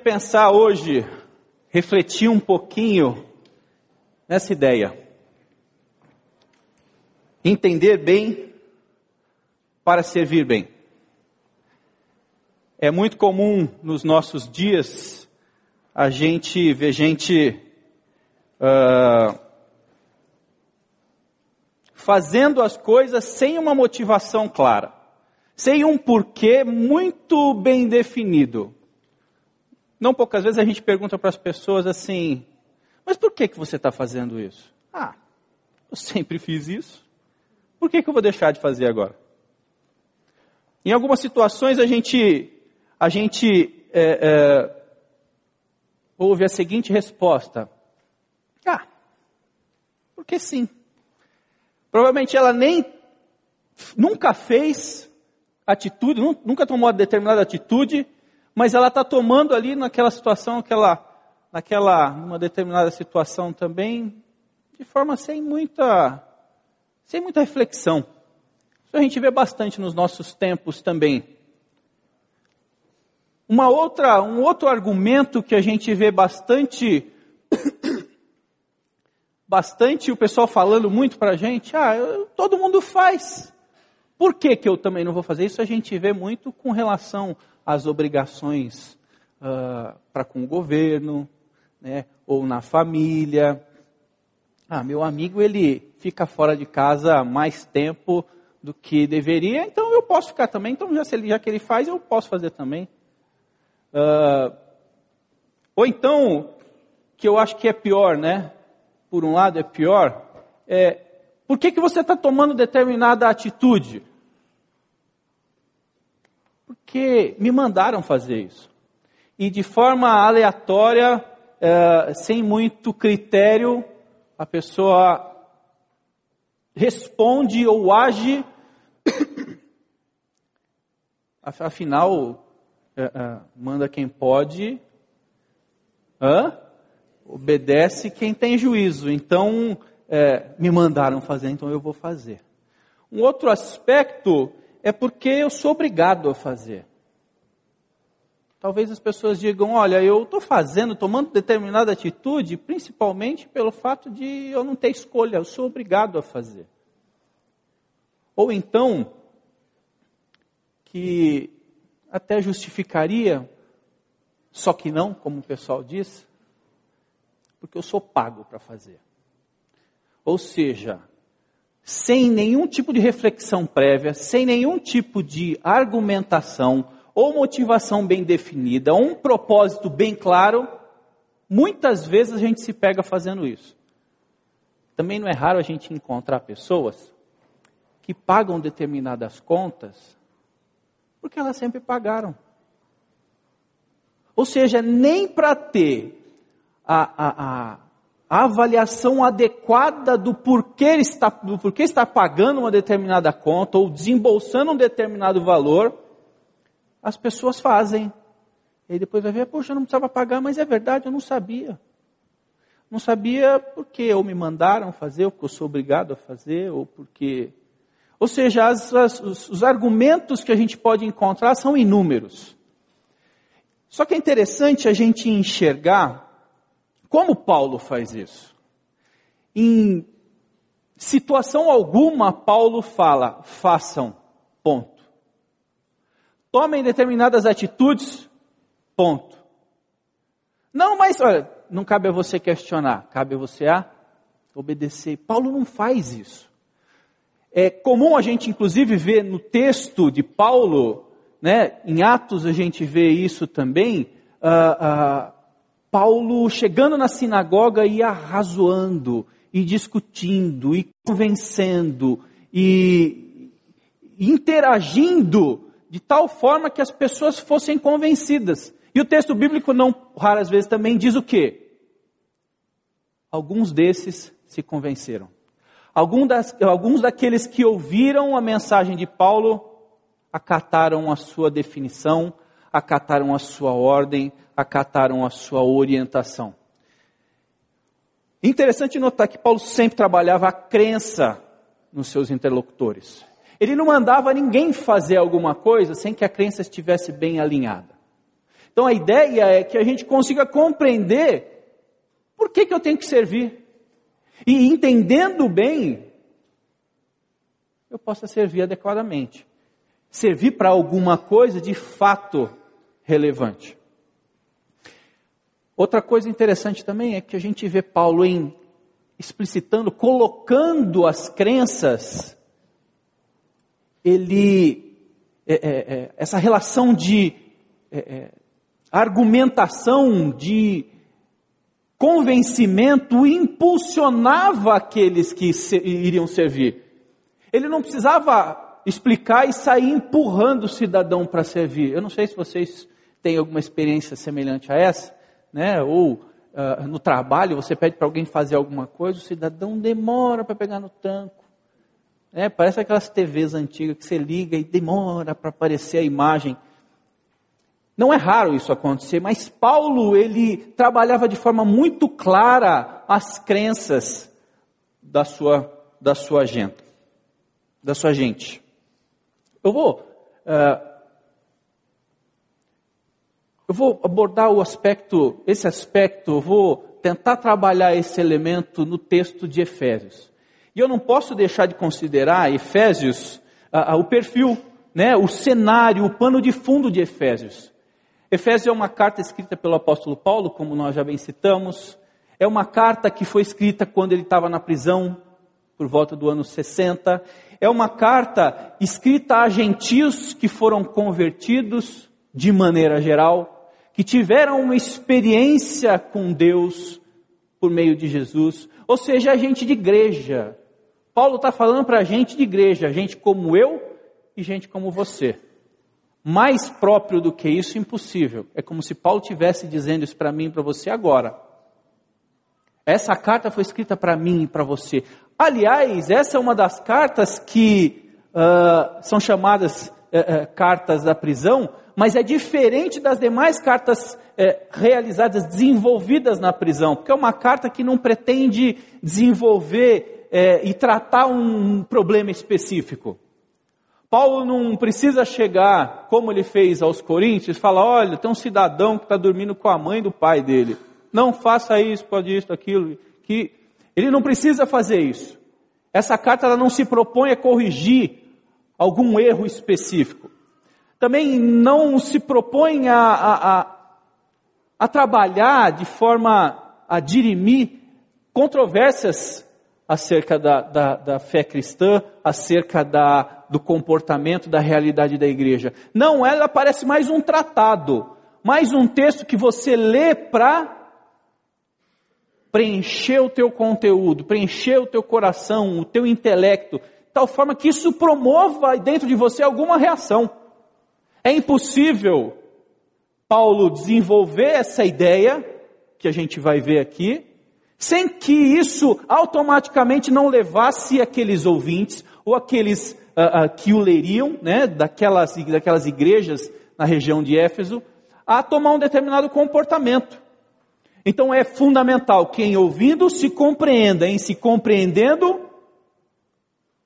queria pensar hoje, refletir um pouquinho nessa ideia. Entender bem para servir bem. É muito comum nos nossos dias a gente ver gente uh, fazendo as coisas sem uma motivação clara, sem um porquê muito bem definido. Não poucas vezes a gente pergunta para as pessoas assim: mas por que, que você está fazendo isso? Ah, eu sempre fiz isso. Por que, que eu vou deixar de fazer agora? Em algumas situações a gente, a gente é, é, ouve a seguinte resposta: Ah, porque sim. Provavelmente ela nem nunca fez atitude, nunca tomou uma determinada atitude, mas ela está tomando ali naquela situação, aquela, naquela, uma determinada situação também, de forma sem muita, sem muita reflexão. Isso a gente vê bastante nos nossos tempos também. Uma outra, um outro argumento que a gente vê bastante, bastante o pessoal falando muito para a gente, ah, eu, todo mundo faz. Por que, que eu também não vou fazer? Isso a gente vê muito com relação as obrigações uh, para com o governo, né, ou na família. Ah, meu amigo ele fica fora de casa mais tempo do que deveria, então eu posso ficar também. Então já, já que ele faz, eu posso fazer também. Uh, ou então, que eu acho que é pior, né? Por um lado é pior, é por que, que você está tomando determinada atitude? Porque me mandaram fazer isso. E de forma aleatória, é, sem muito critério, a pessoa responde ou age. Afinal, é, é, manda quem pode, hã? obedece quem tem juízo. Então, me mandaram fazer, então eu vou fazer. Um outro aspecto é porque eu sou obrigado a fazer. Talvez as pessoas digam: olha, eu estou fazendo, tomando determinada atitude, principalmente pelo fato de eu não ter escolha, eu sou obrigado a fazer. Ou então, que até justificaria, só que não, como o pessoal diz, porque eu sou pago para fazer. Ou seja, sem nenhum tipo de reflexão prévia, sem nenhum tipo de argumentação ou motivação bem definida, ou um propósito bem claro, muitas vezes a gente se pega fazendo isso. Também não é raro a gente encontrar pessoas que pagam determinadas contas porque elas sempre pagaram. Ou seja, nem para ter a, a, a a avaliação adequada do porquê está, do porquê está pagando uma determinada conta ou desembolsando um determinado valor, as pessoas fazem. E depois vai ver, poxa, eu não precisava pagar, mas é verdade, eu não sabia. Não sabia porque ou me mandaram fazer, ou porque eu sou obrigado a fazer, ou porque. Ou seja, as, as, os, os argumentos que a gente pode encontrar são inúmeros. Só que é interessante a gente enxergar como Paulo faz isso? Em situação alguma, Paulo fala: façam, ponto. Tomem determinadas atitudes, ponto. Não, mas olha, não cabe a você questionar, cabe a você a obedecer. Paulo não faz isso. É comum a gente, inclusive, ver no texto de Paulo, né, em Atos a gente vê isso também, uh, uh, Paulo chegando na sinagoga e arrazoando, e discutindo, e convencendo, e interagindo de tal forma que as pessoas fossem convencidas. E o texto bíblico não raras vezes também diz o quê? Alguns desses se convenceram. Alguns, das, alguns daqueles que ouviram a mensagem de Paulo acataram a sua definição, acataram a sua ordem, acataram a sua orientação. Interessante notar que Paulo sempre trabalhava a crença nos seus interlocutores. Ele não mandava ninguém fazer alguma coisa sem que a crença estivesse bem alinhada. Então a ideia é que a gente consiga compreender por que, que eu tenho que servir. E entendendo bem, eu possa servir adequadamente. Servir para alguma coisa de fato relevante. Outra coisa interessante também é que a gente vê Paulo em explicitando, colocando as crenças, ele é, é, é, essa relação de é, é, argumentação, de convencimento impulsionava aqueles que se, iriam servir. Ele não precisava explicar e sair empurrando o cidadão para servir. Eu não sei se vocês têm alguma experiência semelhante a essa, né? Ou uh, no trabalho você pede para alguém fazer alguma coisa, o cidadão demora para pegar no tanco. É, parece aquelas TVs antigas que você liga e demora para aparecer a imagem. Não é raro isso acontecer, mas Paulo ele trabalhava de forma muito clara as crenças da sua da sua gente, da sua gente. Eu vou uh, eu vou abordar o aspecto, esse aspecto, eu vou tentar trabalhar esse elemento no texto de Efésios. E eu não posso deixar de considerar Efésios, o perfil, né, o cenário, o pano de fundo de Efésios. Efésios é uma carta escrita pelo apóstolo Paulo, como nós já bem citamos. É uma carta que foi escrita quando ele estava na prisão, por volta do ano 60. É uma carta escrita a gentios que foram convertidos de maneira geral, que tiveram uma experiência com Deus por meio de Jesus, ou seja, a gente de igreja. Paulo está falando para a gente de igreja, gente como eu e gente como você. Mais próprio do que isso, impossível. É como se Paulo tivesse dizendo isso para mim e para você agora. Essa carta foi escrita para mim e para você. Aliás, essa é uma das cartas que uh, são chamadas uh, uh, cartas da prisão, mas é diferente das demais cartas eh, realizadas, desenvolvidas na prisão, porque é uma carta que não pretende desenvolver eh, e tratar um problema específico. Paulo não precisa chegar, como ele fez aos Coríntios, falar: olha, tem um cidadão que está dormindo com a mãe do pai dele. Não faça isso, pode isso, aquilo. Que ele não precisa fazer isso. Essa carta ela não se propõe a corrigir algum erro específico. Também não se propõe a, a, a, a trabalhar de forma a dirimir controvérsias acerca da, da, da fé cristã, acerca da, do comportamento, da realidade da igreja. Não, ela parece mais um tratado, mais um texto que você lê para preencher o teu conteúdo, preencher o teu coração, o teu intelecto, tal forma que isso promova dentro de você alguma reação. É impossível Paulo desenvolver essa ideia que a gente vai ver aqui sem que isso automaticamente não levasse aqueles ouvintes ou aqueles uh, uh, que o leriam, né, daquelas, daquelas igrejas na região de Éfeso, a tomar um determinado comportamento. Então é fundamental que em ouvindo se compreenda, em se compreendendo,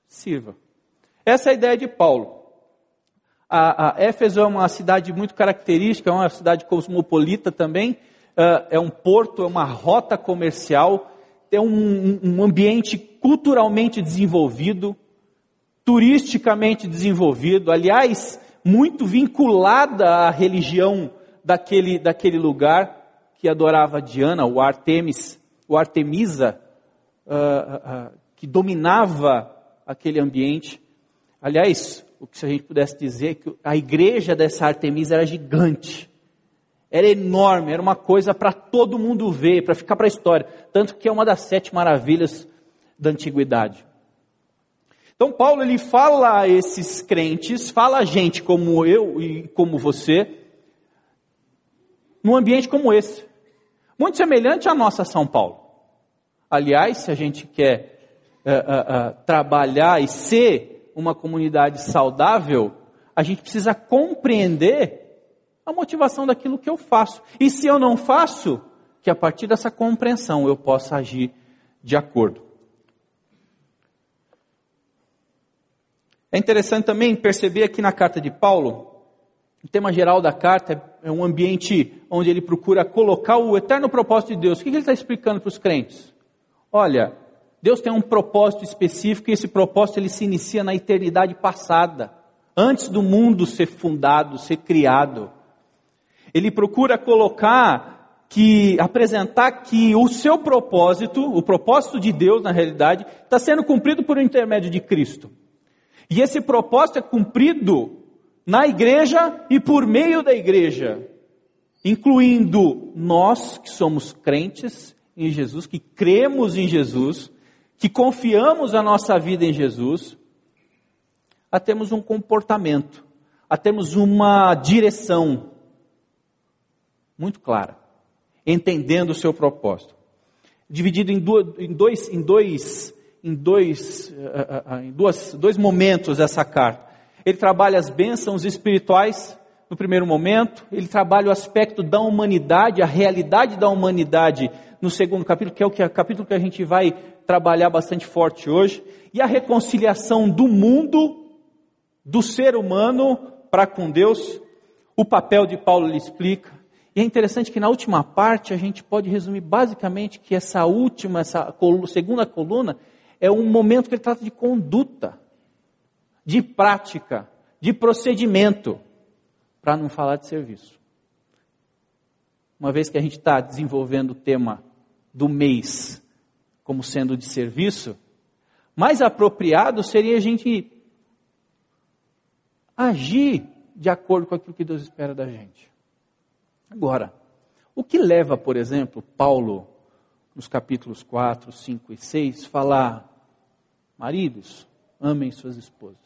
sirva. Essa é a ideia de Paulo. A, a Éfeso é uma cidade muito característica, é uma cidade cosmopolita também, uh, é um porto, é uma rota comercial, é um, um ambiente culturalmente desenvolvido, turisticamente desenvolvido, aliás, muito vinculada à religião daquele, daquele lugar que adorava Diana, o Artemis, o Artemisa, uh, uh, que dominava aquele ambiente. Aliás, o que se a gente pudesse dizer é que a igreja dessa Artemisa era gigante era enorme, era uma coisa para todo mundo ver, para ficar para a história. Tanto que é uma das sete maravilhas da antiguidade. Então Paulo ele fala a esses crentes, fala a gente como eu e como você, num ambiente como esse, muito semelhante à nossa São Paulo. Aliás, se a gente quer uh, uh, uh, trabalhar e ser uma comunidade saudável, a gente precisa compreender a motivação daquilo que eu faço. E se eu não faço, que a partir dessa compreensão eu possa agir de acordo. É interessante também perceber aqui na carta de Paulo O tema geral da carta é um ambiente onde ele procura colocar o eterno propósito de Deus. O que ele está explicando para os crentes? Olha, Deus tem um propósito específico e esse propósito ele se inicia na eternidade passada, antes do mundo ser fundado, ser criado. Ele procura colocar que apresentar que o seu propósito, o propósito de Deus na realidade, está sendo cumprido por intermédio de Cristo. E esse propósito é cumprido na igreja e por meio da igreja, incluindo nós que somos crentes em Jesus, que cremos em Jesus, que confiamos a nossa vida em Jesus, a termos um comportamento, a termos uma direção muito clara, entendendo o seu propósito. Dividido em, dois, em dois, em dois, eh, eh, eh, em dois, dois momentos essa carta. Ele trabalha as bênçãos espirituais no primeiro momento, ele trabalha o aspecto da humanidade, a realidade da humanidade no segundo capítulo, que é o que, é capítulo que a gente vai trabalhar bastante forte hoje, e a reconciliação do mundo, do ser humano para com Deus. O papel de Paulo ele explica. E é interessante que na última parte a gente pode resumir basicamente que essa última, essa segunda coluna, é um momento que ele trata de conduta de prática, de procedimento, para não falar de serviço. Uma vez que a gente está desenvolvendo o tema do mês como sendo de serviço, mais apropriado seria a gente agir de acordo com aquilo que Deus espera da gente. Agora, o que leva, por exemplo, Paulo, nos capítulos 4, 5 e 6, falar: maridos, amem suas esposas.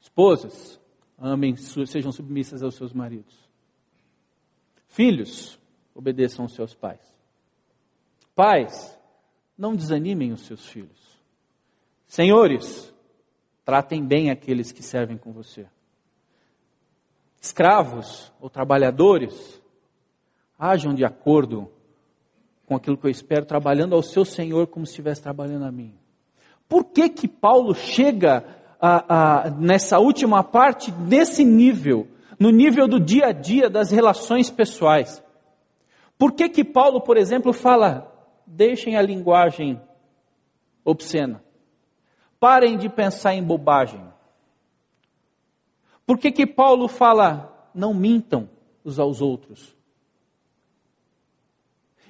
Esposas, amem, sejam submissas aos seus maridos. Filhos, obedeçam aos seus pais. Pais, não desanimem os seus filhos. Senhores, tratem bem aqueles que servem com você. Escravos ou trabalhadores, ajam de acordo com aquilo que eu espero, trabalhando ao seu Senhor como se estivesse trabalhando a mim. Por que que Paulo chega a, a, nessa última parte, nesse nível, no nível do dia a dia das relações pessoais. Por que que Paulo, por exemplo, fala, deixem a linguagem obscena, parem de pensar em bobagem. Por que que Paulo fala, não mintam uns aos outros?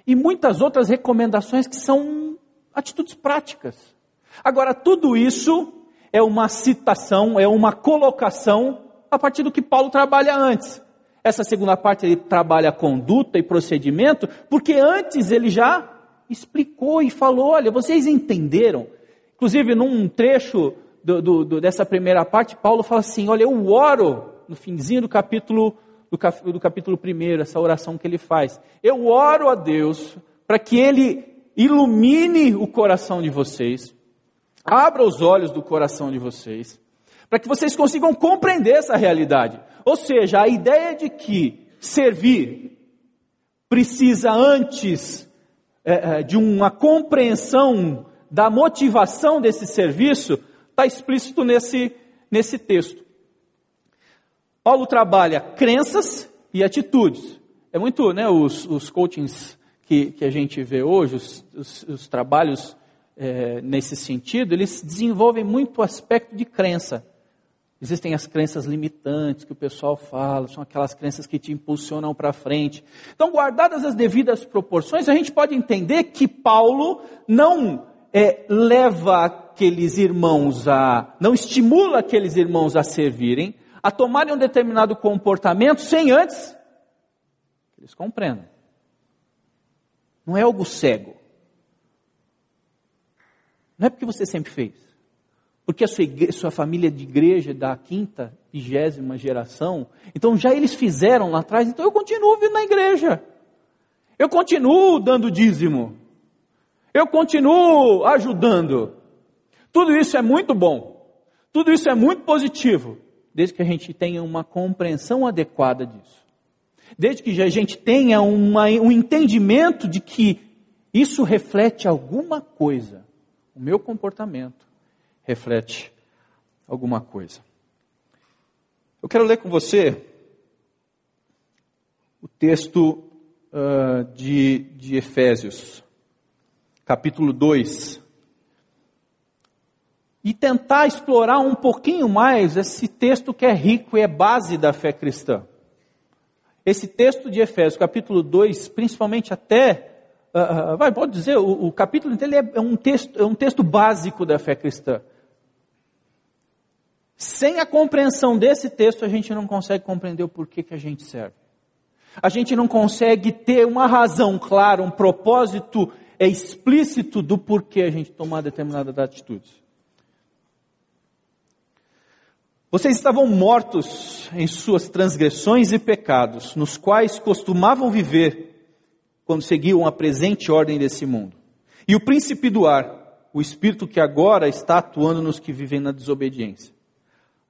E muitas outras recomendações que são atitudes práticas. Agora, tudo isso é uma citação, é uma colocação a partir do que Paulo trabalha antes. Essa segunda parte ele trabalha conduta e procedimento, porque antes ele já explicou e falou: olha, vocês entenderam? Inclusive, num trecho do, do, do, dessa primeira parte, Paulo fala assim: olha, eu oro, no finzinho do capítulo, do, capítulo primeiro, essa oração que ele faz. Eu oro a Deus para que ele ilumine o coração de vocês, abra os olhos do coração de vocês, para que vocês consigam compreender essa realidade. Ou seja, a ideia de que servir precisa antes é, é de uma compreensão da motivação desse serviço, está explícito nesse, nesse texto. Paulo trabalha crenças e atitudes. É muito, né, os, os coachings que, que a gente vê hoje, os, os, os trabalhos é, nesse sentido, eles desenvolvem muito o aspecto de crença. Existem as crenças limitantes que o pessoal fala, são aquelas crenças que te impulsionam para frente. Então, guardadas as devidas proporções, a gente pode entender que Paulo não é, leva aqueles irmãos a, não estimula aqueles irmãos a servirem, a tomarem um determinado comportamento sem antes que eles compreendam. Não é algo cego. Não é porque você sempre fez. Porque a sua, igreja, sua família de igreja da quinta, vigésima geração. Então já eles fizeram lá atrás, então eu continuo vindo na igreja. Eu continuo dando dízimo. Eu continuo ajudando. Tudo isso é muito bom. Tudo isso é muito positivo. Desde que a gente tenha uma compreensão adequada disso. Desde que a gente tenha uma, um entendimento de que isso reflete alguma coisa o meu comportamento reflete alguma coisa. Eu quero ler com você o texto uh, de, de Efésios, capítulo 2, e tentar explorar um pouquinho mais esse texto que é rico e é base da fé cristã. Esse texto de Efésios, capítulo 2, principalmente até, uh, vai, pode dizer, o, o capítulo inteiro é, é um, texto, é um texto básico da fé cristã. Sem a compreensão desse texto, a gente não consegue compreender o porquê que a gente serve. A gente não consegue ter uma razão clara, um propósito explícito do porquê a gente tomar determinadas atitudes. Vocês estavam mortos em suas transgressões e pecados, nos quais costumavam viver quando seguiam a presente ordem desse mundo. E o príncipe do ar, o espírito que agora está atuando nos que vivem na desobediência.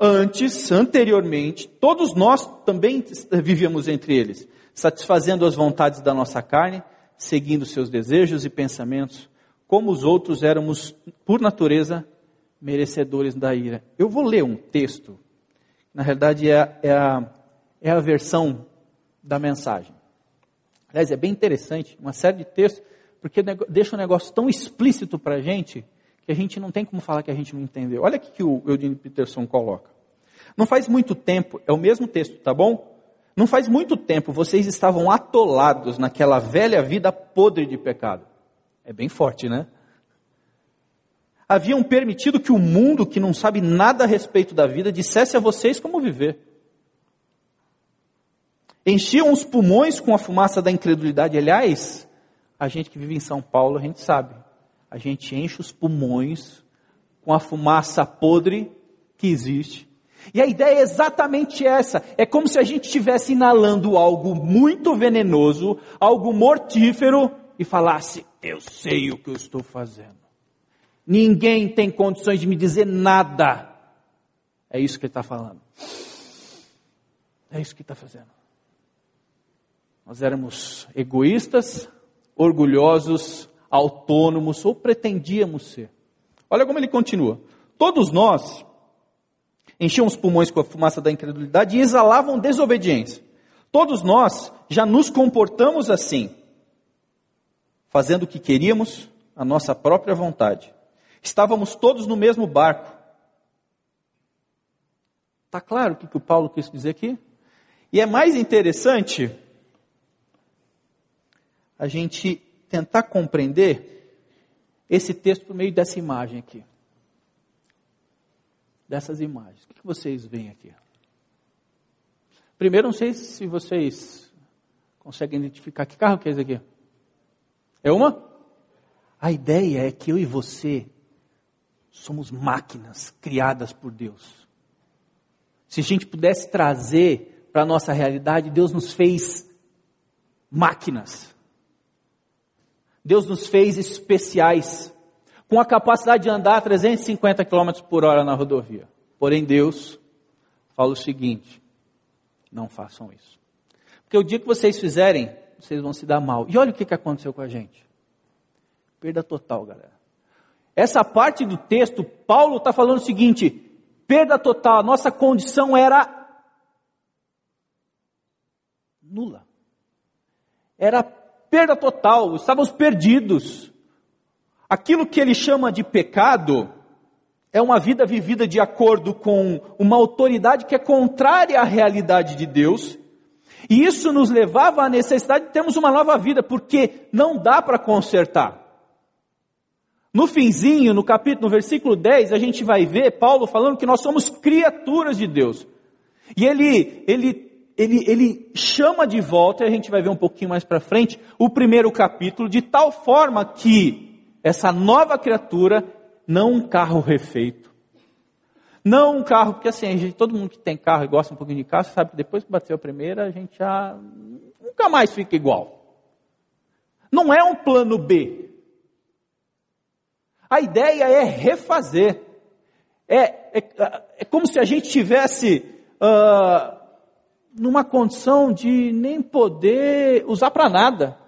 Antes, anteriormente, todos nós também vivíamos entre eles, satisfazendo as vontades da nossa carne, seguindo seus desejos e pensamentos, como os outros éramos, por natureza, merecedores da ira. Eu vou ler um texto, na realidade é, é, a, é a versão da mensagem. Aliás, é bem interessante, uma série de textos, porque deixa um negócio tão explícito para a gente, que a gente não tem como falar que a gente não entendeu. Olha o que o Eugene Peterson coloca. Não faz muito tempo, é o mesmo texto, tá bom? Não faz muito tempo vocês estavam atolados naquela velha vida podre de pecado. É bem forte, né? haviam permitido que o mundo, que não sabe nada a respeito da vida, dissesse a vocês como viver. Enchiam os pulmões com a fumaça da incredulidade. Aliás, a gente que vive em São Paulo, a gente sabe. A gente enche os pulmões com a fumaça podre que existe. E a ideia é exatamente essa. É como se a gente estivesse inalando algo muito venenoso, algo mortífero, e falasse: Eu sei o que eu estou fazendo. Ninguém tem condições de me dizer nada. É isso que ele está falando. É isso que está fazendo. Nós éramos egoístas, orgulhosos, autônomos, ou pretendíamos ser. Olha como ele continua. Todos nós enchiam os pulmões com a fumaça da incredulidade e exalavam desobediência. Todos nós já nos comportamos assim, fazendo o que queríamos, a nossa própria vontade. Estávamos todos no mesmo barco. Está claro o que o Paulo quis dizer aqui? E é mais interessante a gente tentar compreender esse texto por meio dessa imagem aqui. Dessas imagens. O que vocês veem aqui? Primeiro, não sei se vocês conseguem identificar que carro que é esse aqui. É uma? A ideia é que eu e você somos máquinas criadas por Deus. Se a gente pudesse trazer para a nossa realidade, Deus nos fez máquinas. Deus nos fez especiais, com a capacidade de andar 350 km por hora na rodovia. Porém, Deus fala o seguinte: não façam isso. Porque o dia que vocês fizerem, vocês vão se dar mal. E olha o que aconteceu com a gente: perda total, galera. Essa parte do texto, Paulo está falando o seguinte: perda total, a nossa condição era nula. Era perda total, estávamos perdidos. Aquilo que ele chama de pecado é uma vida vivida de acordo com uma autoridade que é contrária à realidade de Deus. E isso nos levava à necessidade de termos uma nova vida, porque não dá para consertar. No finzinho, no capítulo, no versículo 10, a gente vai ver Paulo falando que nós somos criaturas de Deus. E ele, ele, ele, ele chama de volta, e a gente vai ver um pouquinho mais para frente, o primeiro capítulo, de tal forma que essa nova criatura, não um carro refeito, não um carro, porque assim, gente, todo mundo que tem carro e gosta um pouquinho de carro, sabe que depois que bateu a primeira, a gente já nunca mais fica igual. Não é um plano B. A ideia é refazer. É, é, é como se a gente tivesse uh, numa condição de nem poder usar para nada.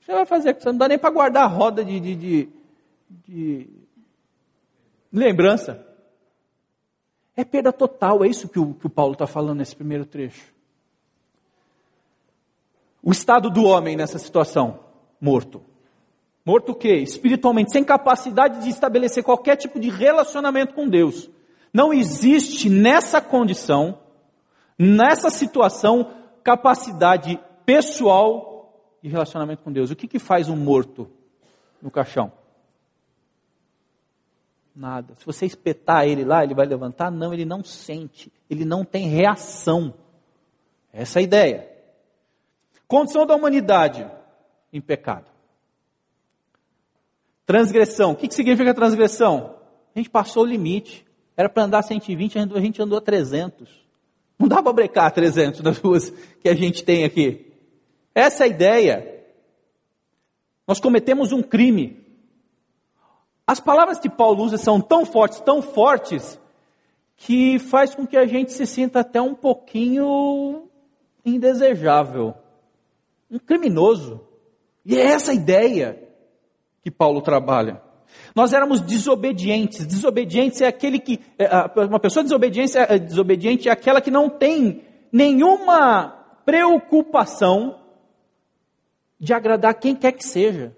Você vai fazer, você não dá nem para guardar a roda de, de, de, de lembrança. É perda total, é isso que o, que o Paulo está falando nesse primeiro trecho. O estado do homem nessa situação, morto. Morto o quê? Espiritualmente, sem capacidade de estabelecer qualquer tipo de relacionamento com Deus. Não existe nessa condição, nessa situação, capacidade pessoal de relacionamento com Deus. O que, que faz um morto no caixão? Nada. Se você espetar ele lá, ele vai levantar? Não, ele não sente. Ele não tem reação. Essa é a ideia. Condição da humanidade em pecado. Transgressão. O que, que significa transgressão? A gente passou o limite. Era para andar 120, a gente andou a 300. Não dá para brecar 300 das ruas que a gente tem aqui. Essa é a ideia. Nós cometemos um crime. As palavras que Paulo usa são tão fortes, tão fortes, que faz com que a gente se sinta até um pouquinho indesejável. Um criminoso. E é essa ideia que Paulo trabalha. Nós éramos desobedientes. Desobedientes é aquele que. É, uma pessoa é, desobediente é aquela que não tem nenhuma preocupação de agradar quem quer que seja.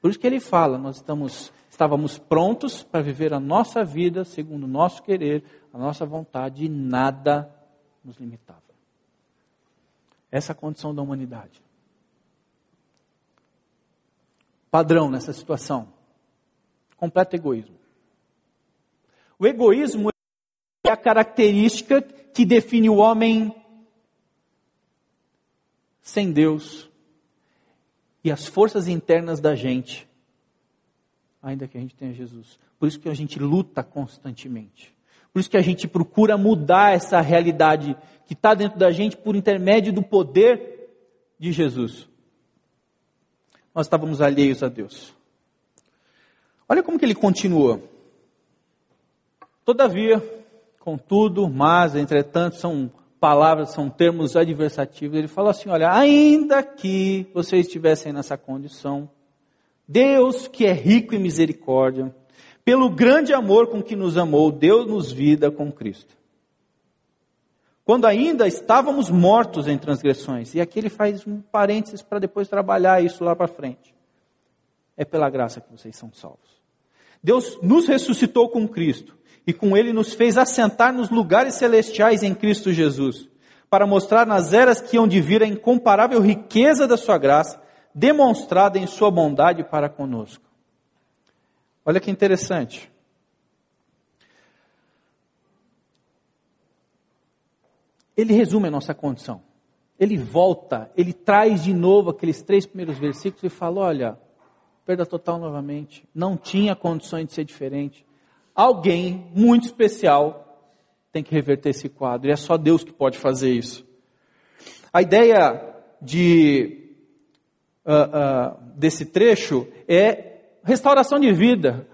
Por isso que ele fala, nós estamos, estávamos prontos para viver a nossa vida segundo o nosso querer, a nossa vontade, e nada nos limitava. Essa é a condição da humanidade. Padrão nessa situação: completo egoísmo. O egoísmo é a característica que define o homem sem Deus, e as forças internas da gente, ainda que a gente tenha Jesus. Por isso que a gente luta constantemente. Por isso que a gente procura mudar essa realidade que está dentro da gente por intermédio do poder de Jesus. Nós estávamos alheios a Deus. Olha como que ele continua. Todavia, contudo, mas, entretanto, são palavras, são termos adversativos. Ele fala assim: olha, ainda que vocês estivessem nessa condição, Deus, que é rico em misericórdia, pelo grande amor com que nos amou, deu-nos vida com Cristo. Quando ainda estávamos mortos em transgressões. E aqui ele faz um parênteses para depois trabalhar isso lá para frente. É pela graça que vocês são salvos. Deus nos ressuscitou com Cristo e com ele nos fez assentar nos lugares celestiais em Cristo Jesus, para mostrar nas eras que hão de vir a incomparável riqueza da sua graça, demonstrada em sua bondade para conosco. Olha que interessante. Ele resume a nossa condição. Ele volta, ele traz de novo aqueles três primeiros versículos e fala: olha, perda total novamente, não tinha condições de ser diferente alguém muito especial tem que reverter esse quadro. E é só Deus que pode fazer isso. A ideia de, uh, uh, desse trecho é restauração de vida.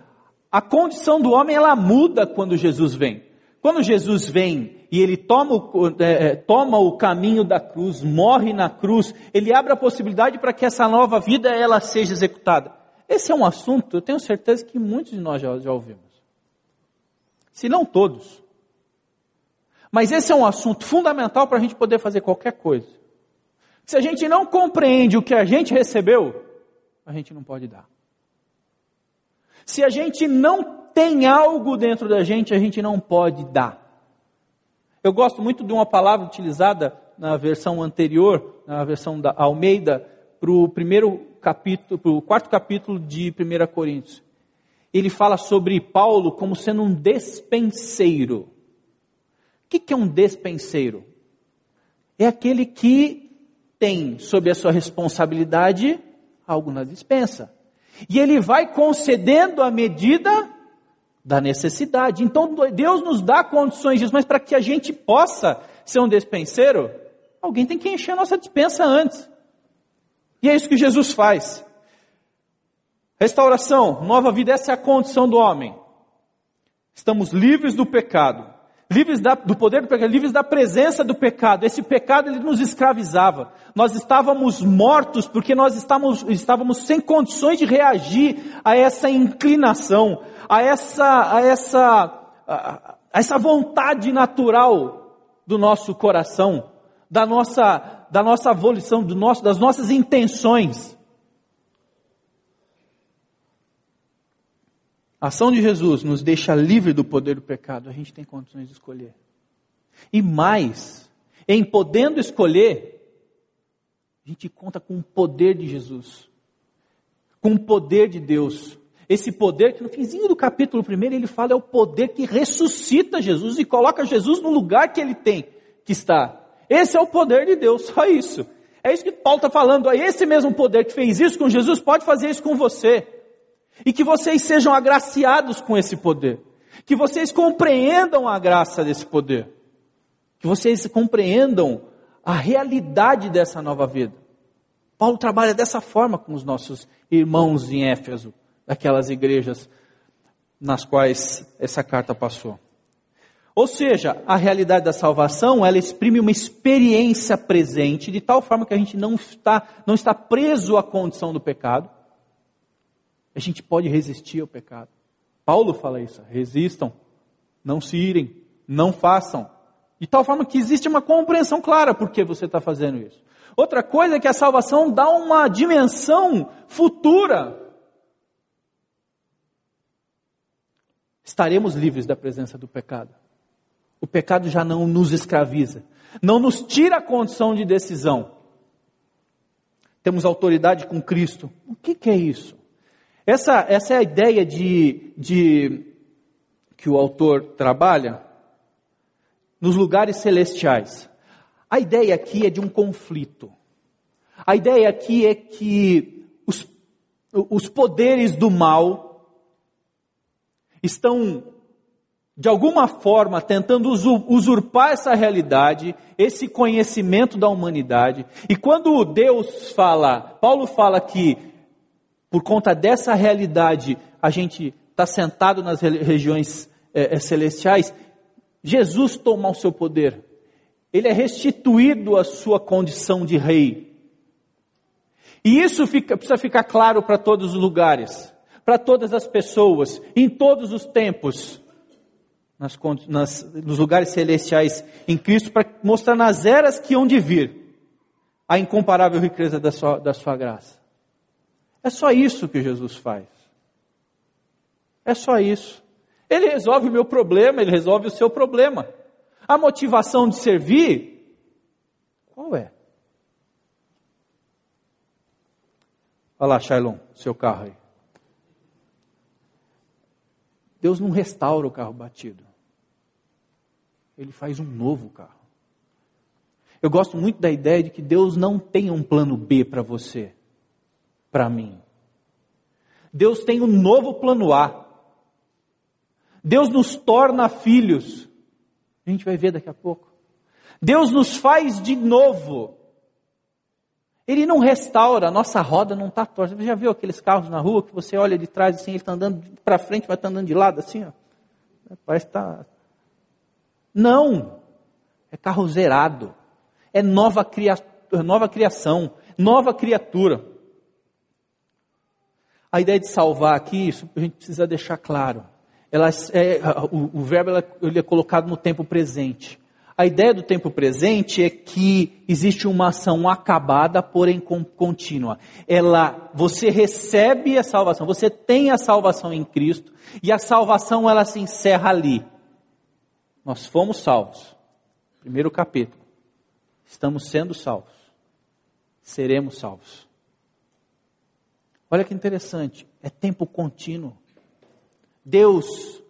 A condição do homem ela muda quando Jesus vem. Quando Jesus vem e ele toma o, é, é, toma o caminho da cruz, morre na cruz, ele abre a possibilidade para que essa nova vida ela seja executada. Esse é um assunto, eu tenho certeza que muitos de nós já, já ouvimos se não todos. Mas esse é um assunto fundamental para a gente poder fazer qualquer coisa. Se a gente não compreende o que a gente recebeu, a gente não pode dar. Se a gente não tem algo dentro da gente, a gente não pode dar. Eu gosto muito de uma palavra utilizada na versão anterior, na versão da Almeida, para o primeiro capítulo, para o quarto capítulo de 1 Coríntios ele fala sobre Paulo como sendo um despenseiro. O que é um despenseiro? É aquele que tem sob a sua responsabilidade algo na dispensa. E ele vai concedendo à medida da necessidade. Então Deus nos dá condições disso, mas para que a gente possa ser um despenseiro, alguém tem que encher a nossa dispensa antes. E é isso que Jesus faz. Restauração, nova vida, essa é a condição do homem. Estamos livres do pecado, livres da, do poder do pecado, livres da presença do pecado. Esse pecado ele nos escravizava. Nós estávamos mortos porque nós estávamos, estávamos sem condições de reagir a essa inclinação, a essa, a essa, a, essa vontade natural do nosso coração, da nossa, da nossa volição, do nosso, das nossas intenções. A ação de Jesus nos deixa livre do poder do pecado, a gente tem condições de escolher. E mais, em podendo escolher, a gente conta com o poder de Jesus, com o poder de Deus. Esse poder que no finzinho do capítulo 1 ele fala é o poder que ressuscita Jesus e coloca Jesus no lugar que ele tem que estar. Esse é o poder de Deus, só isso. É isso que Paulo está falando. É esse mesmo poder que fez isso com Jesus pode fazer isso com você. E que vocês sejam agraciados com esse poder. Que vocês compreendam a graça desse poder. Que vocês compreendam a realidade dessa nova vida. Paulo trabalha dessa forma com os nossos irmãos em Éfeso, daquelas igrejas nas quais essa carta passou. Ou seja, a realidade da salvação, ela exprime uma experiência presente, de tal forma que a gente não está, não está preso à condição do pecado. A gente pode resistir ao pecado. Paulo fala isso, resistam, não se irem, não façam. De tal forma que existe uma compreensão clara por que você está fazendo isso. Outra coisa é que a salvação dá uma dimensão futura. Estaremos livres da presença do pecado. O pecado já não nos escraviza, não nos tira a condição de decisão. Temos autoridade com Cristo. O que, que é isso? Essa, essa é a ideia de, de que o autor trabalha nos lugares celestiais. A ideia aqui é de um conflito. A ideia aqui é que os, os poderes do mal estão, de alguma forma, tentando usurpar essa realidade, esse conhecimento da humanidade. E quando Deus fala, Paulo fala que, por conta dessa realidade, a gente está sentado nas regiões é, celestiais, Jesus toma o seu poder. Ele é restituído à sua condição de rei. E isso fica, precisa ficar claro para todos os lugares, para todas as pessoas, em todos os tempos, nas, nas, nos lugares celestiais em Cristo, para mostrar nas eras que hão de vir a incomparável riqueza da sua, da sua graça. É só isso que Jesus faz. É só isso. Ele resolve o meu problema, ele resolve o seu problema. A motivação de servir, qual é? Olha lá, Shailon, seu carro aí. Deus não restaura o carro batido. Ele faz um novo carro. Eu gosto muito da ideia de que Deus não tem um plano B para você, para mim. Deus tem um novo plano A. Deus nos torna filhos. A gente vai ver daqui a pouco. Deus nos faz de novo. Ele não restaura, a nossa roda não está torta. Você já viu aqueles carros na rua que você olha de trás assim, ele está andando para frente, vai estar tá andando de lado assim, ó. Parece estar. Tá... Não! É carro zerado. É nova, cria... nova criação, nova criatura. A ideia de salvar aqui, isso a gente precisa deixar claro ela é, o, o, verbo ela, ele é colocado no tempo presente. A ideia do tempo presente é que existe uma ação acabada, porém contínua. Ela, você recebe a salvação, você tem a salvação em Cristo e a salvação ela se encerra ali. Nós fomos salvos. Primeiro capítulo. Estamos sendo salvos. Seremos salvos. Olha que interessante, é tempo contínuo. Deus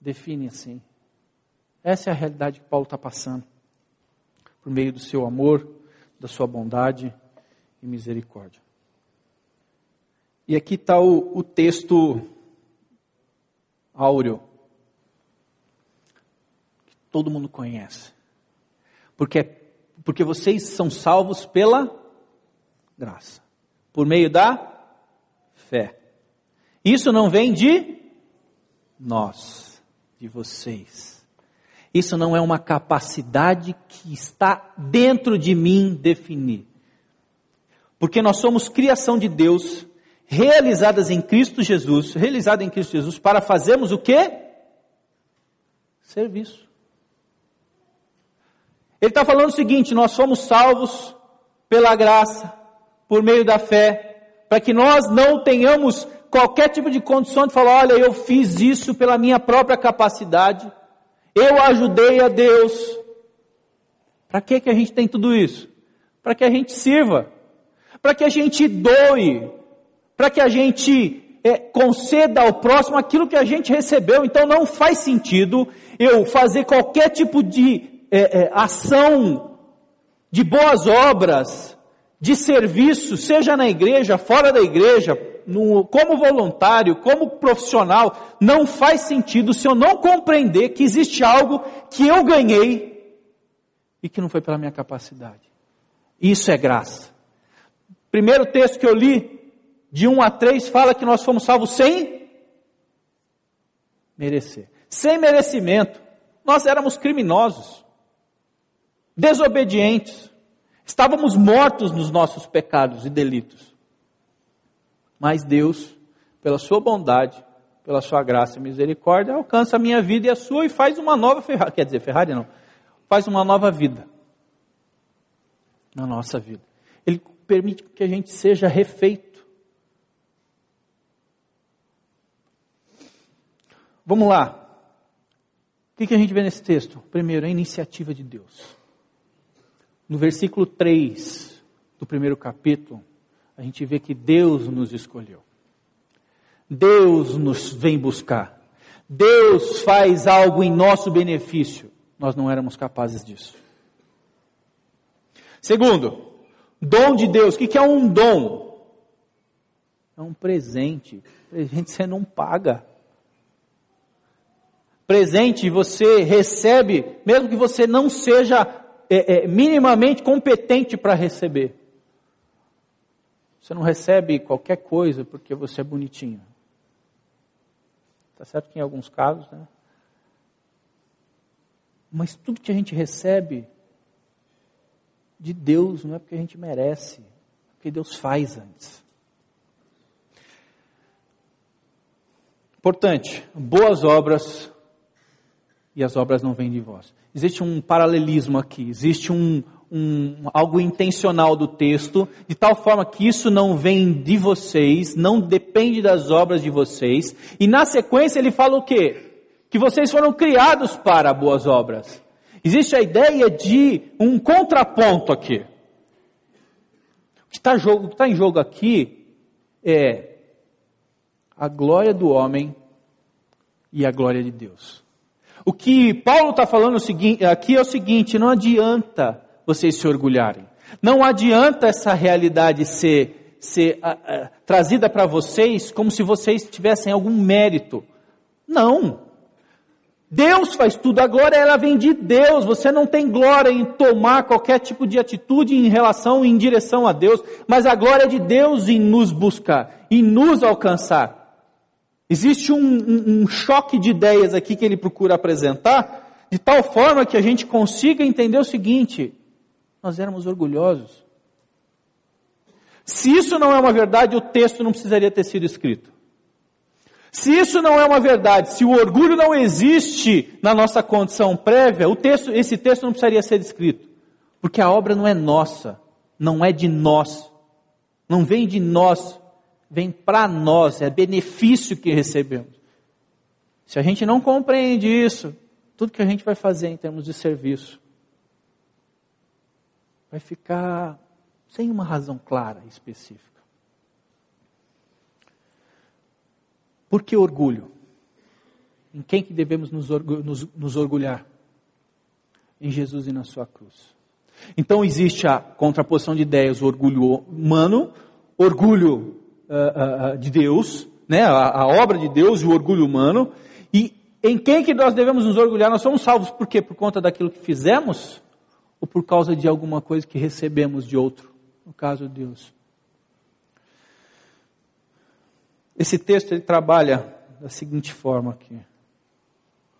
define assim. Essa é a realidade que Paulo está passando. Por meio do seu amor, da sua bondade e misericórdia. E aqui está o, o texto áureo, que todo mundo conhece. Porque, porque vocês são salvos pela graça, por meio da fé. Isso não vem de nós, de vocês. Isso não é uma capacidade que está dentro de mim definir. Porque nós somos criação de Deus, realizadas em Cristo Jesus, realizada em Cristo Jesus, para fazermos o quê? Serviço. Ele está falando o seguinte: nós somos salvos pela graça, por meio da fé, para que nós não tenhamos qualquer tipo de condição de falar, olha, eu fiz isso pela minha própria capacidade, eu ajudei a Deus. Para que, que a gente tem tudo isso? Para que a gente sirva, para que a gente doe, para que a gente é, conceda ao próximo aquilo que a gente recebeu. Então não faz sentido eu fazer qualquer tipo de é, é, ação de boas obras, de serviço, seja na igreja, fora da igreja, no, como voluntário, como profissional, não faz sentido se eu não compreender que existe algo que eu ganhei e que não foi pela minha capacidade. Isso é graça. Primeiro texto que eu li, de 1 a 3, fala que nós fomos salvos sem merecer. Sem merecimento. Nós éramos criminosos, desobedientes, estávamos mortos nos nossos pecados e delitos. Mas Deus, pela sua bondade, pela sua graça e misericórdia, alcança a minha vida e a sua e faz uma nova Ferrari, quer dizer, Ferrari não, faz uma nova vida na nossa vida. Ele permite que a gente seja refeito Vamos lá. O que, a gente vê nesse texto? Primeiro, a iniciativa de Deus. No versículo 3 do primeiro capítulo, a gente vê que Deus nos escolheu. Deus nos vem buscar. Deus faz algo em nosso benefício. Nós não éramos capazes disso. Segundo, dom de Deus. O que é um dom? É um presente. Presente você não paga presente você recebe, mesmo que você não seja é, é, minimamente competente para receber. Você não recebe qualquer coisa porque você é bonitinho. Está certo que em alguns casos, né? Mas tudo que a gente recebe de Deus não é porque a gente merece, é porque Deus faz antes. Importante, boas obras e as obras não vêm de vós. Existe um paralelismo aqui, existe um, um, algo intencional do texto, de tal forma que isso não vem de vocês, não depende das obras de vocês, e na sequência ele fala o quê? Que vocês foram criados para boas obras. Existe a ideia de um contraponto aqui. O que está tá em jogo aqui é a glória do homem e a glória de Deus. O que Paulo está falando aqui é o seguinte: não adianta vocês se orgulharem. Não adianta essa realidade ser, ser uh, uh, trazida para vocês como se vocês tivessem algum mérito. Não. Deus faz tudo, a glória ela vem de Deus. Você não tem glória em tomar qualquer tipo de atitude em relação, em direção a Deus, mas a glória é de Deus em nos buscar, em nos alcançar. Existe um, um, um choque de ideias aqui que ele procura apresentar, de tal forma que a gente consiga entender o seguinte: nós éramos orgulhosos. Se isso não é uma verdade, o texto não precisaria ter sido escrito. Se isso não é uma verdade, se o orgulho não existe na nossa condição prévia, o texto, esse texto não precisaria ser escrito. Porque a obra não é nossa, não é de nós, não vem de nós, vem para nós, é benefício que recebemos. Se a gente não compreende isso, tudo que a gente vai fazer em termos de serviço vai ficar sem uma razão clara e específica. Por que orgulho? Em quem que devemos nos, nos, nos orgulhar? Em Jesus e na sua cruz. Então existe a contraposição de ideias, o orgulho humano, orgulho uh, uh, de Deus, né, a, a, obra de Deus e o orgulho humano. E em quem que nós devemos nos orgulhar? Nós somos salvos por quê? Por conta daquilo que fizemos? Ou por causa de alguma coisa que recebemos de outro? No caso de Deus. Esse texto ele trabalha da seguinte forma aqui.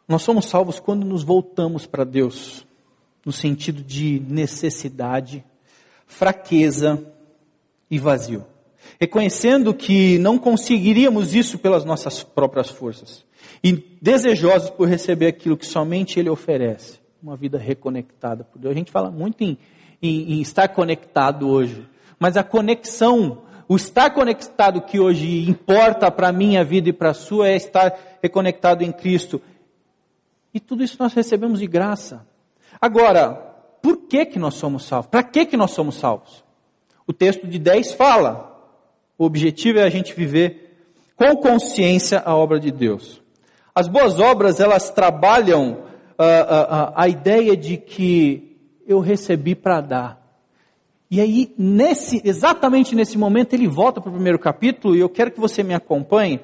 Nós somos salvos quando nos voltamos para Deus, no sentido de necessidade, fraqueza e vazio. Reconhecendo que não conseguiríamos isso pelas nossas próprias forças e desejosos por receber aquilo que somente Ele oferece, uma vida reconectada por Deus. A gente fala muito em, em, em estar conectado hoje, mas a conexão, o estar conectado que hoje importa para a minha vida e para a sua é estar reconectado em Cristo. E tudo isso nós recebemos de graça. Agora, por que que nós somos salvos? Para que que nós somos salvos? O texto de 10 fala: o objetivo é a gente viver com consciência a obra de Deus. As boas obras, elas trabalham uh, uh, uh, a ideia de que eu recebi para dar. E aí, nesse, exatamente nesse momento, ele volta para o primeiro capítulo e eu quero que você me acompanhe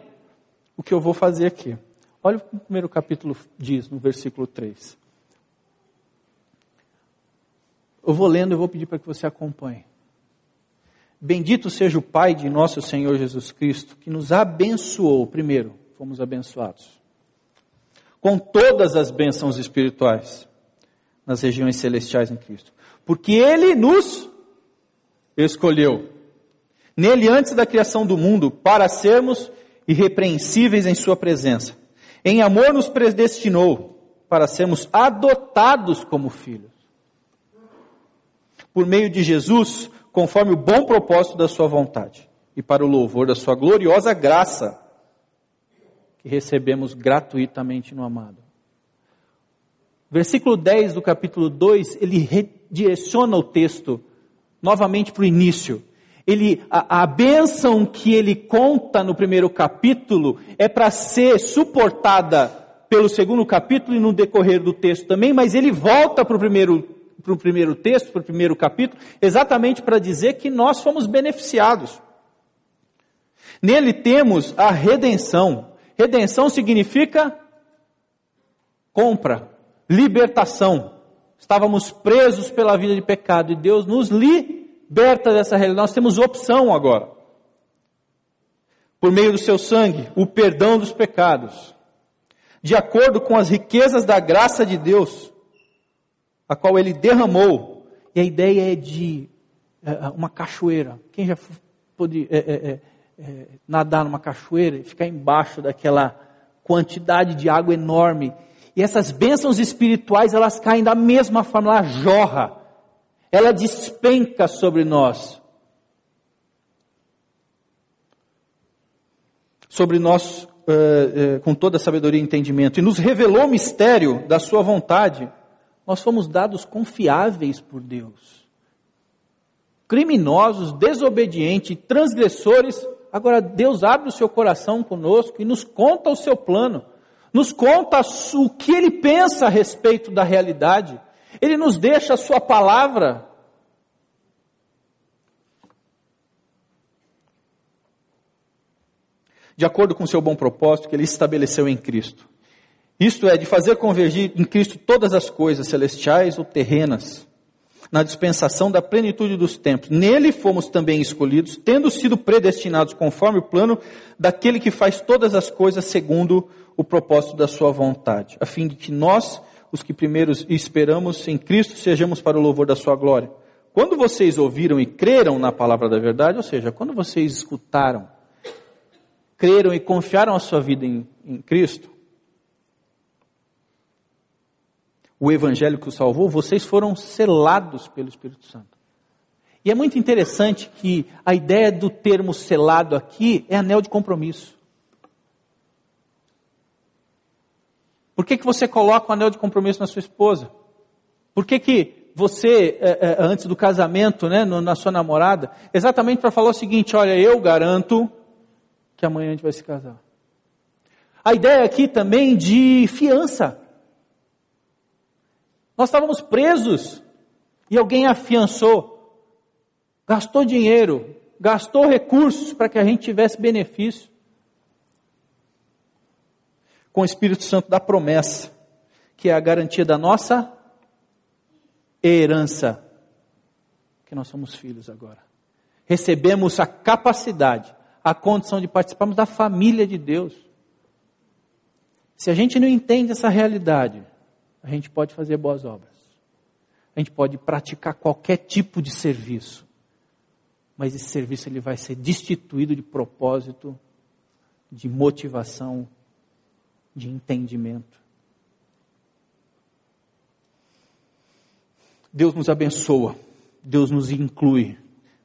o que eu vou fazer aqui. Olha o que o primeiro capítulo diz, no versículo 3. Eu vou lendo e vou pedir para que você acompanhe. Bendito seja o Pai de nosso Senhor Jesus Cristo, que nos abençoou, primeiro, fomos abençoados, com todas as bênçãos espirituais nas regiões celestiais em Cristo. Porque Ele nos escolheu, nele antes da criação do mundo, para sermos irrepreensíveis em Sua presença. Em amor nos predestinou para sermos adotados como filhos. Por meio de Jesus, conforme o bom propósito da sua vontade e para o louvor da sua gloriosa graça que recebemos gratuitamente no amado. Versículo 10 do capítulo 2, ele redireciona o texto novamente para o início. Ele, a, a bênção que ele conta no primeiro capítulo é para ser suportada pelo segundo capítulo e no decorrer do texto também, mas ele volta para o primeiro para o primeiro texto, para o primeiro capítulo, exatamente para dizer que nós fomos beneficiados. Nele temos a redenção. Redenção significa compra, libertação. Estávamos presos pela vida de pecado e Deus nos liberta dessa realidade. Nós temos opção agora. Por meio do seu sangue, o perdão dos pecados. De acordo com as riquezas da graça de Deus, a qual ele derramou. E a ideia é de é, é uma cachoeira. Quem já pôde é, é, é, nadar numa cachoeira e ficar embaixo daquela quantidade de água enorme? E essas bênçãos espirituais, elas caem da mesma forma, ela jorra, ela despenca sobre nós. Sobre nós, com toda a sabedoria e entendimento, e nos revelou o mistério da Sua vontade nós fomos dados confiáveis por Deus. Criminosos, desobedientes, transgressores, agora Deus abre o seu coração conosco e nos conta o seu plano, nos conta o que ele pensa a respeito da realidade, ele nos deixa a sua palavra. De acordo com o seu bom propósito que ele estabeleceu em Cristo. Isto é, de fazer convergir em Cristo todas as coisas, celestiais ou terrenas, na dispensação da plenitude dos tempos. Nele fomos também escolhidos, tendo sido predestinados conforme o plano daquele que faz todas as coisas segundo o propósito da sua vontade, a fim de que nós, os que primeiro esperamos em Cristo, sejamos para o louvor da sua glória. Quando vocês ouviram e creram na palavra da verdade, ou seja, quando vocês escutaram, creram e confiaram a sua vida em, em Cristo, o evangelho que o salvou, vocês foram selados pelo Espírito Santo. E é muito interessante que a ideia do termo selado aqui é anel de compromisso. Por que, que você coloca o anel de compromisso na sua esposa? Por que, que você, é, é, antes do casamento, né, na sua namorada, exatamente para falar o seguinte: olha, eu garanto que amanhã a gente vai se casar. A ideia aqui também de fiança. Nós estávamos presos e alguém afiançou, gastou dinheiro, gastou recursos para que a gente tivesse benefício. Com o Espírito Santo da promessa, que é a garantia da nossa herança, que nós somos filhos agora. Recebemos a capacidade, a condição de participarmos da família de Deus. Se a gente não entende essa realidade, a gente pode fazer boas obras. A gente pode praticar qualquer tipo de serviço. mas esse serviço ele vai ser destituído de propósito, de motivação, de entendimento. Deus nos abençoa, Deus nos inclui,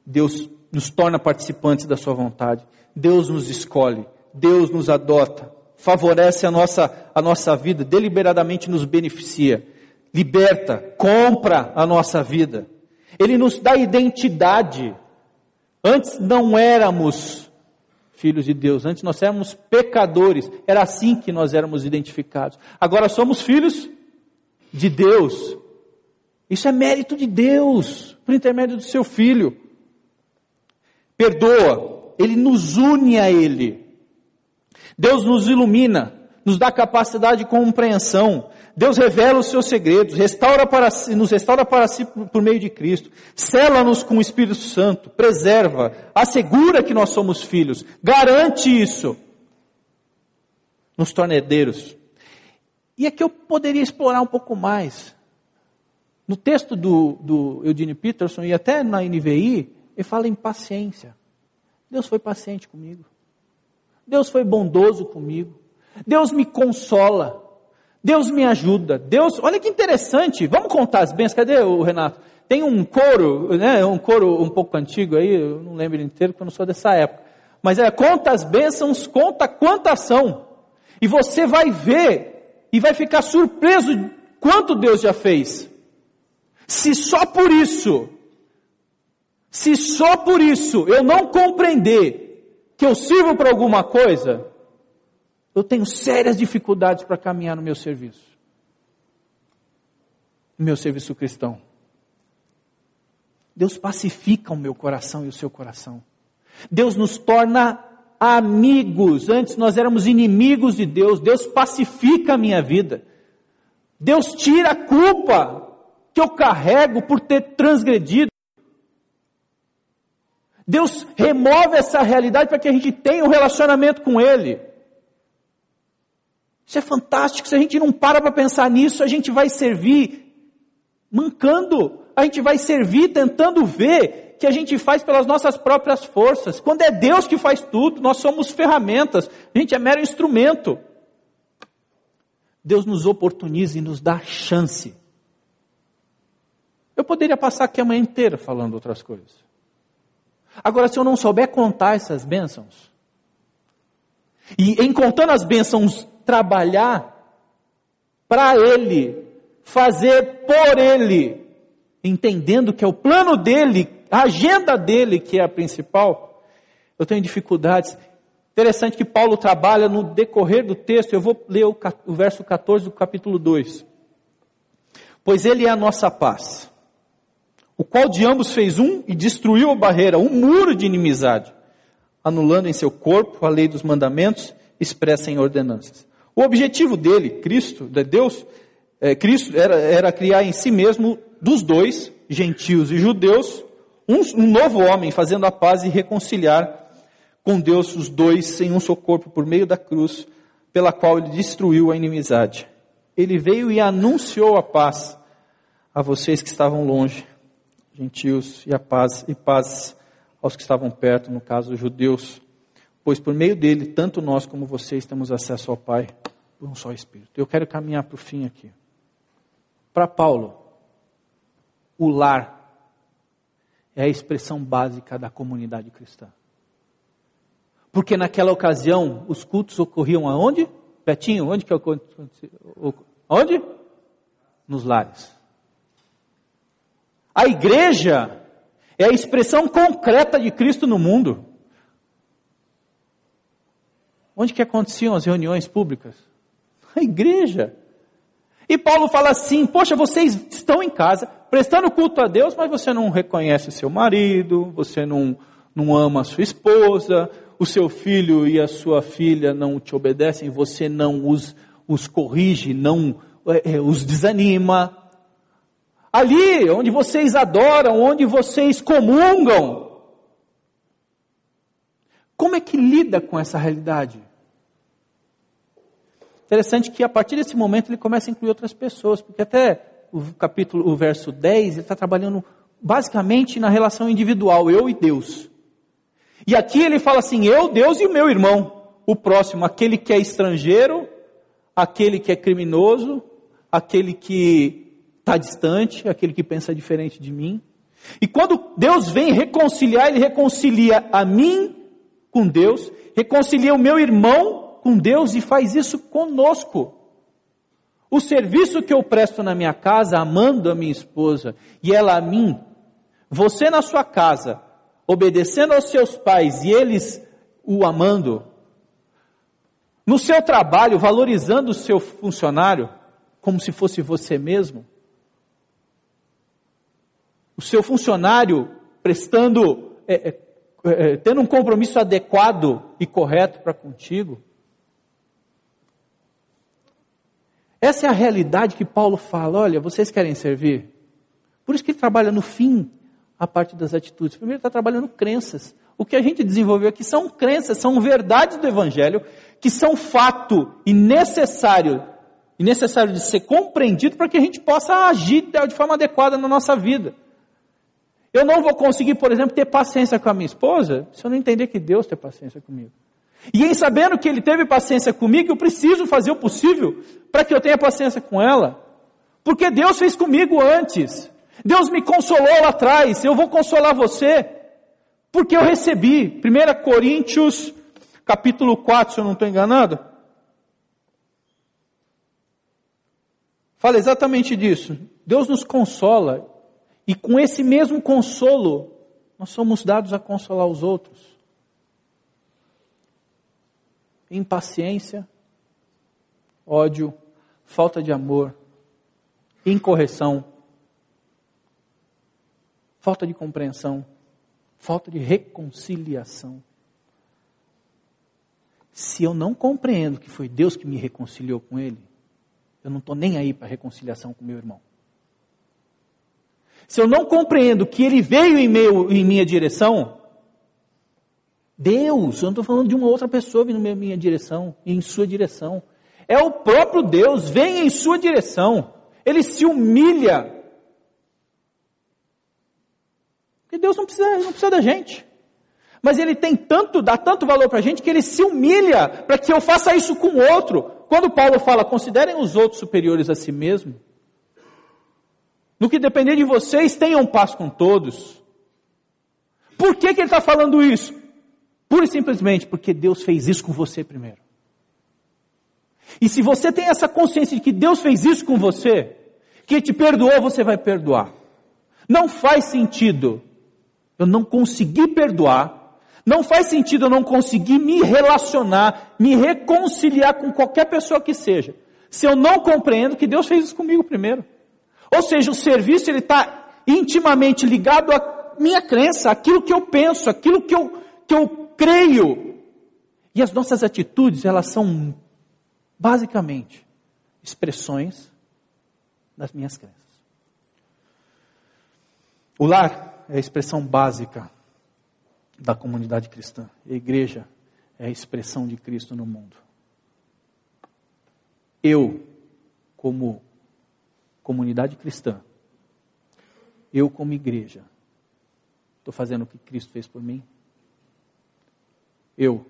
Deus nos torna participantes da Sua vontade, Deus nos escolhe, Deus nos adota, favorece a nossa, a nossa vida, deliberadamente nos beneficia, liberta, compra a nossa vida. Ele nos dá identidade. Antes não éramos filhos de Deus, antes nós éramos pecadores, era assim que nós éramos identificados. Agora somos filhos de Deus. Isso é mérito de Deus, por intermédio do seu filho. Perdoa, ele nos une a ele. Deus nos ilumina, nos dá capacidade de compreensão. Deus revela os seus segredos, restaura para si, nos restaura para si por meio de Cristo, sela-nos com o Espírito Santo, preserva, assegura que nós somos filhos, garante isso, nos torna herdeiros. E aqui eu poderia explorar um pouco mais. No texto do, do Eugene Peterson e até na NVI, ele fala em paciência. Deus foi paciente comigo. Deus foi bondoso comigo. Deus me consola. Deus me ajuda. Deus, olha que interessante. Vamos contar as bênçãos. Cadê o Renato? Tem um coro, né? Um coro um pouco antigo aí, eu não lembro inteiro porque eu não sou dessa época. Mas é conta as bênçãos, conta quantas são. E você vai ver e vai ficar surpreso quanto Deus já fez. Se só por isso, se só por isso eu não compreender que eu sirvo para alguma coisa, eu tenho sérias dificuldades para caminhar no meu serviço. No meu serviço cristão. Deus pacifica o meu coração e o seu coração. Deus nos torna amigos. Antes nós éramos inimigos de Deus. Deus pacifica a minha vida. Deus tira a culpa que eu carrego por ter transgredido. Deus remove essa realidade para que a gente tenha um relacionamento com Ele. Isso é fantástico. Se a gente não para para pensar nisso, a gente vai servir mancando. A gente vai servir tentando ver que a gente faz pelas nossas próprias forças. Quando é Deus que faz tudo, nós somos ferramentas. A gente é mero instrumento. Deus nos oportuniza e nos dá chance. Eu poderia passar aqui a manhã inteira falando outras coisas. Agora, se eu não souber contar essas bênçãos, e em contando as bênçãos, trabalhar para Ele, fazer por Ele, entendendo que é o plano dele, a agenda dele que é a principal, eu tenho dificuldades. Interessante que Paulo trabalha no decorrer do texto, eu vou ler o, o verso 14 do capítulo 2. Pois Ele é a nossa paz o qual de ambos fez um e destruiu a barreira, um muro de inimizade, anulando em seu corpo a lei dos mandamentos expressa em ordenanças. O objetivo dele, Cristo, de Deus, é, Cristo era, era criar em si mesmo dos dois, gentios e judeus, um, um novo homem fazendo a paz e reconciliar com Deus os dois em um só corpo por meio da cruz, pela qual ele destruiu a inimizade. Ele veio e anunciou a paz a vocês que estavam longe gentios e a paz e paz aos que estavam perto, no caso os judeus, pois por meio dele tanto nós como vocês temos acesso ao Pai por um só Espírito. Eu quero caminhar para o fim aqui. Para Paulo, o lar é a expressão básica da comunidade cristã. Porque naquela ocasião os cultos ocorriam aonde? Petinho, onde que aconteceu? Onde? Nos lares. A igreja é a expressão concreta de Cristo no mundo. Onde que aconteciam as reuniões públicas? A igreja. E Paulo fala assim: Poxa, vocês estão em casa, prestando culto a Deus, mas você não reconhece seu marido, você não, não ama a sua esposa, o seu filho e a sua filha não te obedecem, você não os, os corrige, não é, os desanima. Ali onde vocês adoram, onde vocês comungam. Como é que lida com essa realidade? Interessante que a partir desse momento ele começa a incluir outras pessoas, porque até o capítulo, o verso 10, ele está trabalhando basicamente na relação individual, eu e Deus. E aqui ele fala assim: eu, Deus e o meu irmão, o próximo, aquele que é estrangeiro, aquele que é criminoso, aquele que está distante, aquele que pensa diferente de mim. E quando Deus vem reconciliar, Ele reconcilia a mim com Deus, reconcilia o meu irmão com Deus e faz isso conosco. O serviço que eu presto na minha casa, amando a minha esposa e ela a mim, você na sua casa, obedecendo aos seus pais e eles o amando, no seu trabalho, valorizando o seu funcionário como se fosse você mesmo, o seu funcionário prestando, é, é, é, tendo um compromisso adequado e correto para contigo. Essa é a realidade que Paulo fala. Olha, vocês querem servir? Por isso que ele trabalha no fim a parte das atitudes. Primeiro, está trabalhando crenças. O que a gente desenvolveu aqui são crenças, são verdades do Evangelho, que são fato e necessário, e necessário de ser compreendido para que a gente possa agir de forma adequada na nossa vida. Eu não vou conseguir, por exemplo, ter paciência com a minha esposa se eu não entender que Deus tem paciência comigo. E em sabendo que Ele teve paciência comigo, eu preciso fazer o possível para que eu tenha paciência com ela. Porque Deus fez comigo antes. Deus me consolou lá atrás, eu vou consolar você. Porque eu recebi. 1 Coríntios, capítulo 4, se eu não estou enganado. Fala exatamente disso. Deus nos consola e com esse mesmo consolo, nós somos dados a consolar os outros. Impaciência, ódio, falta de amor, incorreção, falta de compreensão, falta de reconciliação. Se eu não compreendo que foi Deus que me reconciliou com Ele, eu não estou nem aí para reconciliação com meu irmão se eu não compreendo que ele veio em, meu, em minha direção, Deus, eu não estou falando de uma outra pessoa vindo em minha direção, em sua direção. É o próprio Deus, vem em sua direção. Ele se humilha. Porque Deus não precisa, não precisa da gente. Mas ele tem tanto, dá tanto valor para a gente que ele se humilha para que eu faça isso com o outro. Quando Paulo fala, considerem os outros superiores a si mesmo, no que depender de vocês, tenham paz com todos. Por que, que ele está falando isso? Pura e simplesmente porque Deus fez isso com você primeiro. E se você tem essa consciência de que Deus fez isso com você, que te perdoou, você vai perdoar. Não faz sentido eu não conseguir perdoar, não faz sentido eu não conseguir me relacionar, me reconciliar com qualquer pessoa que seja, se eu não compreendo que Deus fez isso comigo primeiro. Ou seja, o serviço ele está intimamente ligado à minha crença, aquilo que eu penso, aquilo que eu, que eu creio. E as nossas atitudes, elas são basicamente expressões das minhas crenças. O lar é a expressão básica da comunidade cristã. A igreja é a expressão de Cristo no mundo. Eu, como comunidade cristã, eu como igreja, estou fazendo o que Cristo fez por mim? Eu,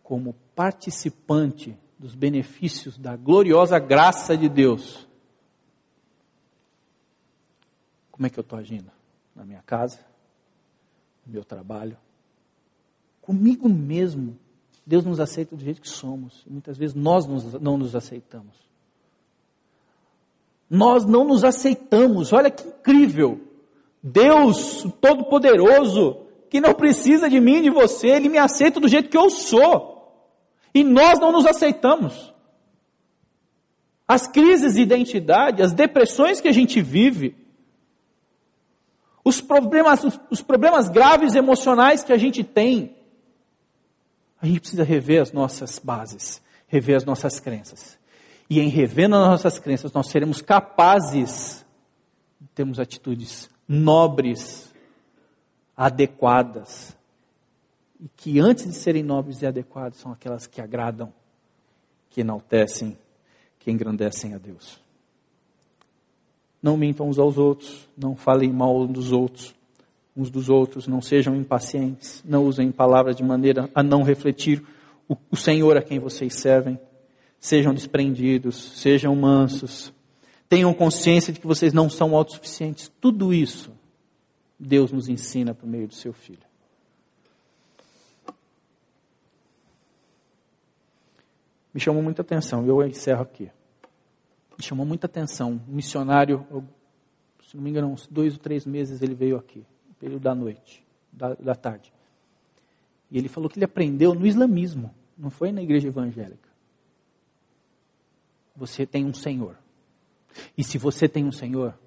como participante dos benefícios da gloriosa graça de Deus, como é que eu estou agindo? Na minha casa, no meu trabalho, comigo mesmo. Deus nos aceita do jeito que somos. Muitas vezes nós não nos aceitamos. Nós não nos aceitamos. Olha que incrível. Deus Todo-Poderoso, que não precisa de mim de você, Ele me aceita do jeito que eu sou. E nós não nos aceitamos. As crises de identidade, as depressões que a gente vive, os problemas, os problemas graves emocionais que a gente tem, a gente precisa rever as nossas bases, rever as nossas crenças. E em revendo as nossas crenças, nós seremos capazes de termos atitudes nobres, adequadas. E que antes de serem nobres e adequadas, são aquelas que agradam, que enaltecem, que engrandecem a Deus. Não mintam uns aos outros, não falem mal uns dos outros, uns dos outros, não sejam impacientes, não usem palavras de maneira a não refletir o, o Senhor a quem vocês servem. Sejam desprendidos, sejam mansos, tenham consciência de que vocês não são autossuficientes. Tudo isso Deus nos ensina por meio do seu Filho. Me chamou muita atenção, eu encerro aqui. Me chamou muita atenção. Um missionário, se não me engano, uns dois ou três meses ele veio aqui, no período da noite, da, da tarde. E ele falou que ele aprendeu no islamismo, não foi na igreja evangélica. Você tem um Senhor. E se você tem um Senhor,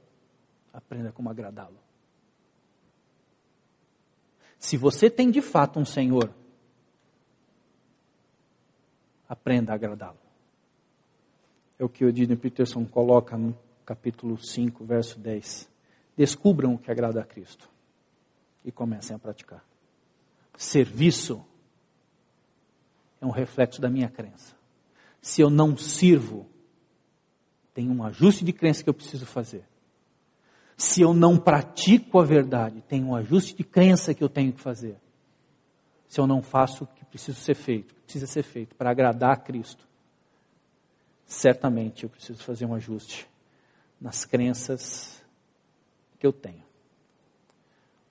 aprenda como agradá-lo. Se você tem de fato um Senhor, aprenda a agradá-lo. É o que o Edith Peterson coloca no capítulo 5, verso 10. Descubram o que agrada a Cristo e comecem a praticar. Serviço é um reflexo da minha crença. Se eu não sirvo, tem um ajuste de crença que eu preciso fazer. Se eu não pratico a verdade, tem um ajuste de crença que eu tenho que fazer. Se eu não faço o que precisa ser feito, precisa ser feito para agradar a Cristo, certamente eu preciso fazer um ajuste nas crenças que eu tenho.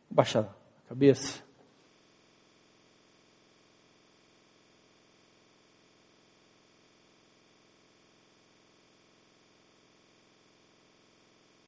Vou baixar a cabeça.